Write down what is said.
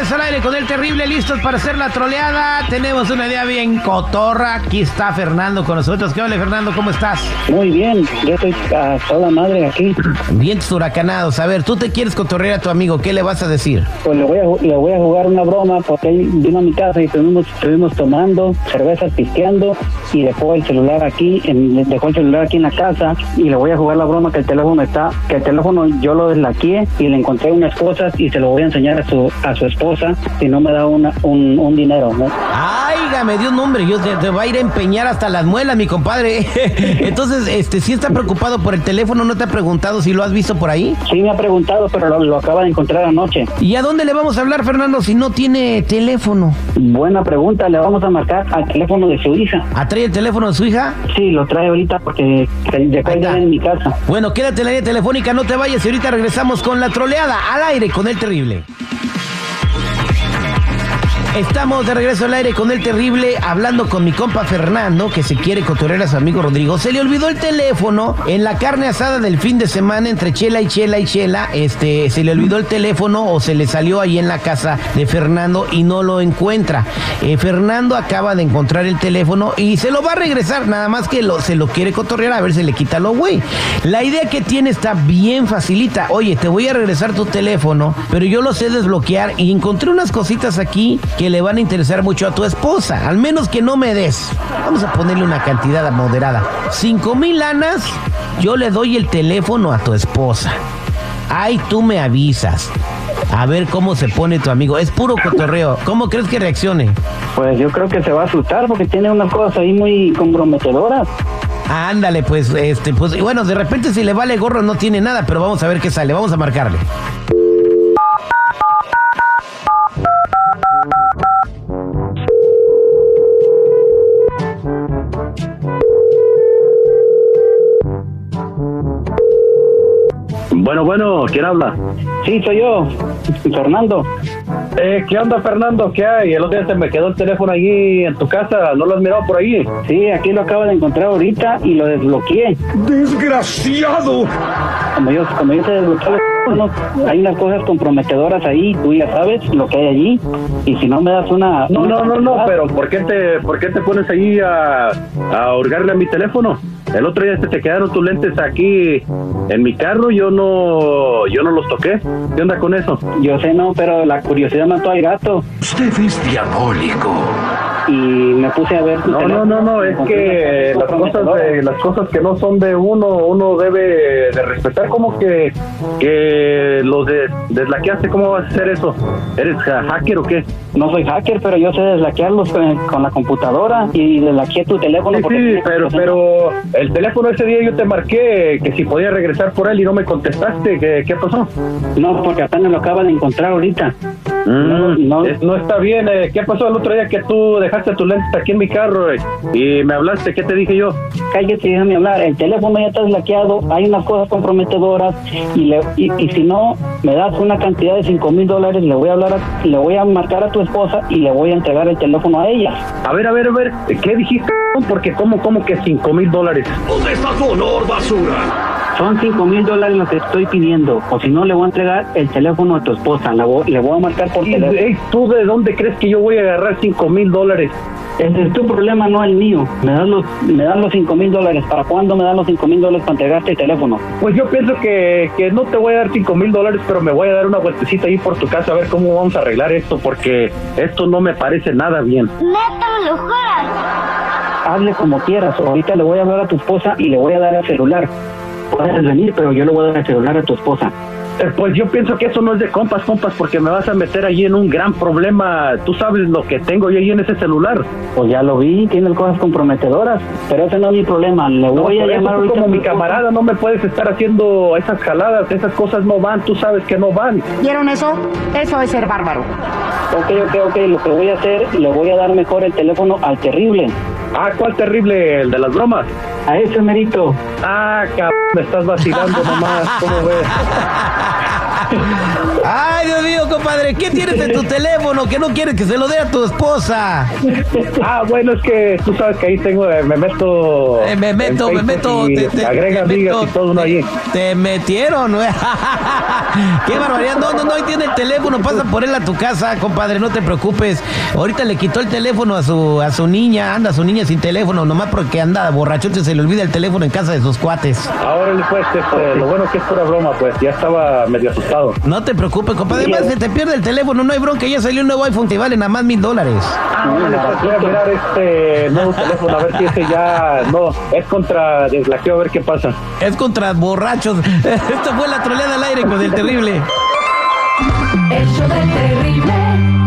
Regreso al aire con el terrible, listos para hacer la troleada. Tenemos una idea bien cotorra. Aquí está Fernando con nosotros. ¿Qué hola, Fernando? ¿Cómo estás? Muy bien, yo estoy a toda madre aquí. Bien huracanados. A ver, tú te quieres cotorrear a tu amigo. ¿Qué le vas a decir? Pues le voy a, le voy a jugar una broma porque él vino a mi casa y estuvimos, estuvimos tomando cervezas, pisteando y dejó el celular aquí, en, dejó el celular aquí en la casa y le voy a jugar la broma que el teléfono está, que el teléfono yo lo deslaqué y le encontré unas cosas y se lo voy a enseñar a su a su esposa si no me da una, un, un dinero. ¿no? Ay, me dio un nombre, yo te, te, voy a ir a empeñar hasta las muelas, mi compadre. Entonces, este, si está preocupado por el teléfono, ¿no te ha preguntado si lo has visto por ahí? Sí, me ha preguntado, pero lo, lo acaba de encontrar anoche. ¿Y a dónde le vamos a hablar, Fernando, si no tiene teléfono? Buena pregunta, le vamos a marcar al teléfono de su hija. ¿A trae el teléfono de su hija? Sí, lo trae ahorita porque ya en mi casa. Bueno, quédate en la línea telefónica, no te vayas y ahorita regresamos con la troleada al aire con el terrible. Estamos de regreso al aire con el terrible, hablando con mi compa Fernando, que se quiere cotorrear a su amigo Rodrigo. Se le olvidó el teléfono en la carne asada del fin de semana entre Chela y Chela y Chela. Este, se le olvidó el teléfono o se le salió ahí en la casa de Fernando y no lo encuentra. Eh, Fernando acaba de encontrar el teléfono y se lo va a regresar, nada más que lo, se lo quiere cotorrear a ver si le quita lo güey. La idea que tiene está bien facilita. Oye, te voy a regresar tu teléfono, pero yo lo sé desbloquear y encontré unas cositas aquí que le van a interesar mucho a tu esposa. Al menos que no me des. Vamos a ponerle una cantidad moderada. Cinco mil lanas, yo le doy el teléfono a tu esposa. Ay, tú me avisas. A ver cómo se pone tu amigo. Es puro cotorreo. ¿Cómo crees que reaccione? Pues yo creo que se va a asustar porque tiene unas cosas ahí muy comprometedoras. Ándale, pues, este, pues, bueno, de repente si le vale gorro no tiene nada, pero vamos a ver qué sale. Vamos a marcarle. Bueno, bueno, ¿quién habla? Sí, soy yo, Fernando. Eh, ¿Qué onda, Fernando? ¿Qué hay? El otro día se me quedó el teléfono allí en tu casa. ¿No lo has mirado por ahí? Sí, aquí lo acabo de encontrar ahorita y lo desbloqueé. ¡Desgraciado! Como yo, como yo te hay unas cosas comprometedoras ahí, tú ya sabes lo que hay allí. Y si no me das una. No, no, no, no, pero ¿por qué te, por qué te pones ahí a, a hurgarle a mi teléfono? El otro día te quedaron tus lentes aquí en mi carro, yo no, yo no los toqué. ¿Qué onda con eso? Yo sé, no, pero la curiosidad mató al gato. Usted es diabólico y me puse a ver. No, no, no, no, es que las cosas, de, las cosas que no son de uno, uno debe de respetar. como que, que los de, deslaqueaste? ¿Cómo vas a hacer eso? ¿Eres hacker o qué? No soy hacker, pero yo sé deslaquearlos con, la computadora y deslaqueé tu teléfono. Sí, sí pero, pero el teléfono ese día yo te marqué que si podía regresar por él y no me contestaste. ¿Qué, qué pasó? No, porque apenas lo acaba de encontrar ahorita. Mm, no, no, está bien. Eh, ¿Qué pasó el otro día que tú dejaste tu lente aquí en mi carro eh, y me hablaste? ¿Qué te dije yo? Cállate, déjame hablar. El teléfono ya está deslaqueado, hay unas cosas comprometedoras y, y, si no me das una cantidad de cinco mil dólares, le voy a hablar, le voy a marcar a tu esposa y le voy a entregar el teléfono a ella. A ver, a ver, a ver, ¿qué dijiste? Porque ¿cómo, cómo que cinco mil dólares? ¿Dónde está tu honor, basura? Son cinco mil dólares lo que estoy pidiendo. O si no, le voy a entregar el teléfono a tu esposa. Le voy, le voy a marcar por teléfono. ¿Tú de dónde crees que yo voy a agarrar cinco mil dólares? Ese es tu problema, no el mío. Me dan los, me dan los cinco mil dólares. ¿Para cuándo me dan los cinco mil dólares para entregarte el teléfono? Pues yo pienso que, que no te voy a dar cinco mil dólares, pero me voy a dar una vueltecita ahí por tu casa a ver cómo vamos a arreglar esto, porque esto no me parece nada bien. ¡Neta, lo juras! Hable como quieras. Ahorita le voy a hablar a tu esposa y le voy a dar el celular puedes venir, pero yo le voy a dar el celular a tu esposa. Eh, pues yo pienso que eso no es de compas, compas, porque me vas a meter allí en un gran problema. Tú sabes lo que tengo yo ahí en ese celular. Pues ya lo vi, tiene cosas comprometedoras, pero ese no es mi problema. Le voy a llamar como mi camarada, no me puedes estar haciendo esas jaladas, esas cosas no van, tú sabes que no van. ¿Vieron eso? Eso es ser bárbaro. Ok, ok, ok, lo que voy a hacer, le voy a dar mejor el teléfono al terrible. Ah, ¿cuál terrible? ¿El de las bromas? A ese merito. Ah, cabrón, me estás vacilando nomás, ¿cómo ves? Ay, Dios mío, compadre, ¿qué tienes en tu teléfono que no quieres que se lo dé a tu esposa? Ah, bueno, es que tú sabes que ahí tengo, eh, me meto. Eh, me meto, me meto. te- te- agrega te amigas meto, y todo uno ahí. Te metieron, güey. Qué barbaridad. No, no, no, ahí tiene el teléfono. Pasa por él a tu casa, compadre, no te preocupes. Ahorita le quitó el teléfono a su, a su niña. Anda su niña sin teléfono, nomás porque anda borrachote, se le olvida el teléfono en casa de sus cuates. Ahora pues, este, lo bueno que es pura broma, pues ya estaba medio asustado. No te preocupes, compadre. Además, se te pierde el teléfono, no hay bronca. Ya salió un nuevo iPhone que vale nada más mil dólares. Pues, voy a mirar este nuevo teléfono a ver si ese ya no es contra desbloqueo a ver qué pasa. Es contra borrachos. Esto fue la troleada al aire con el terrible. El show del terrible.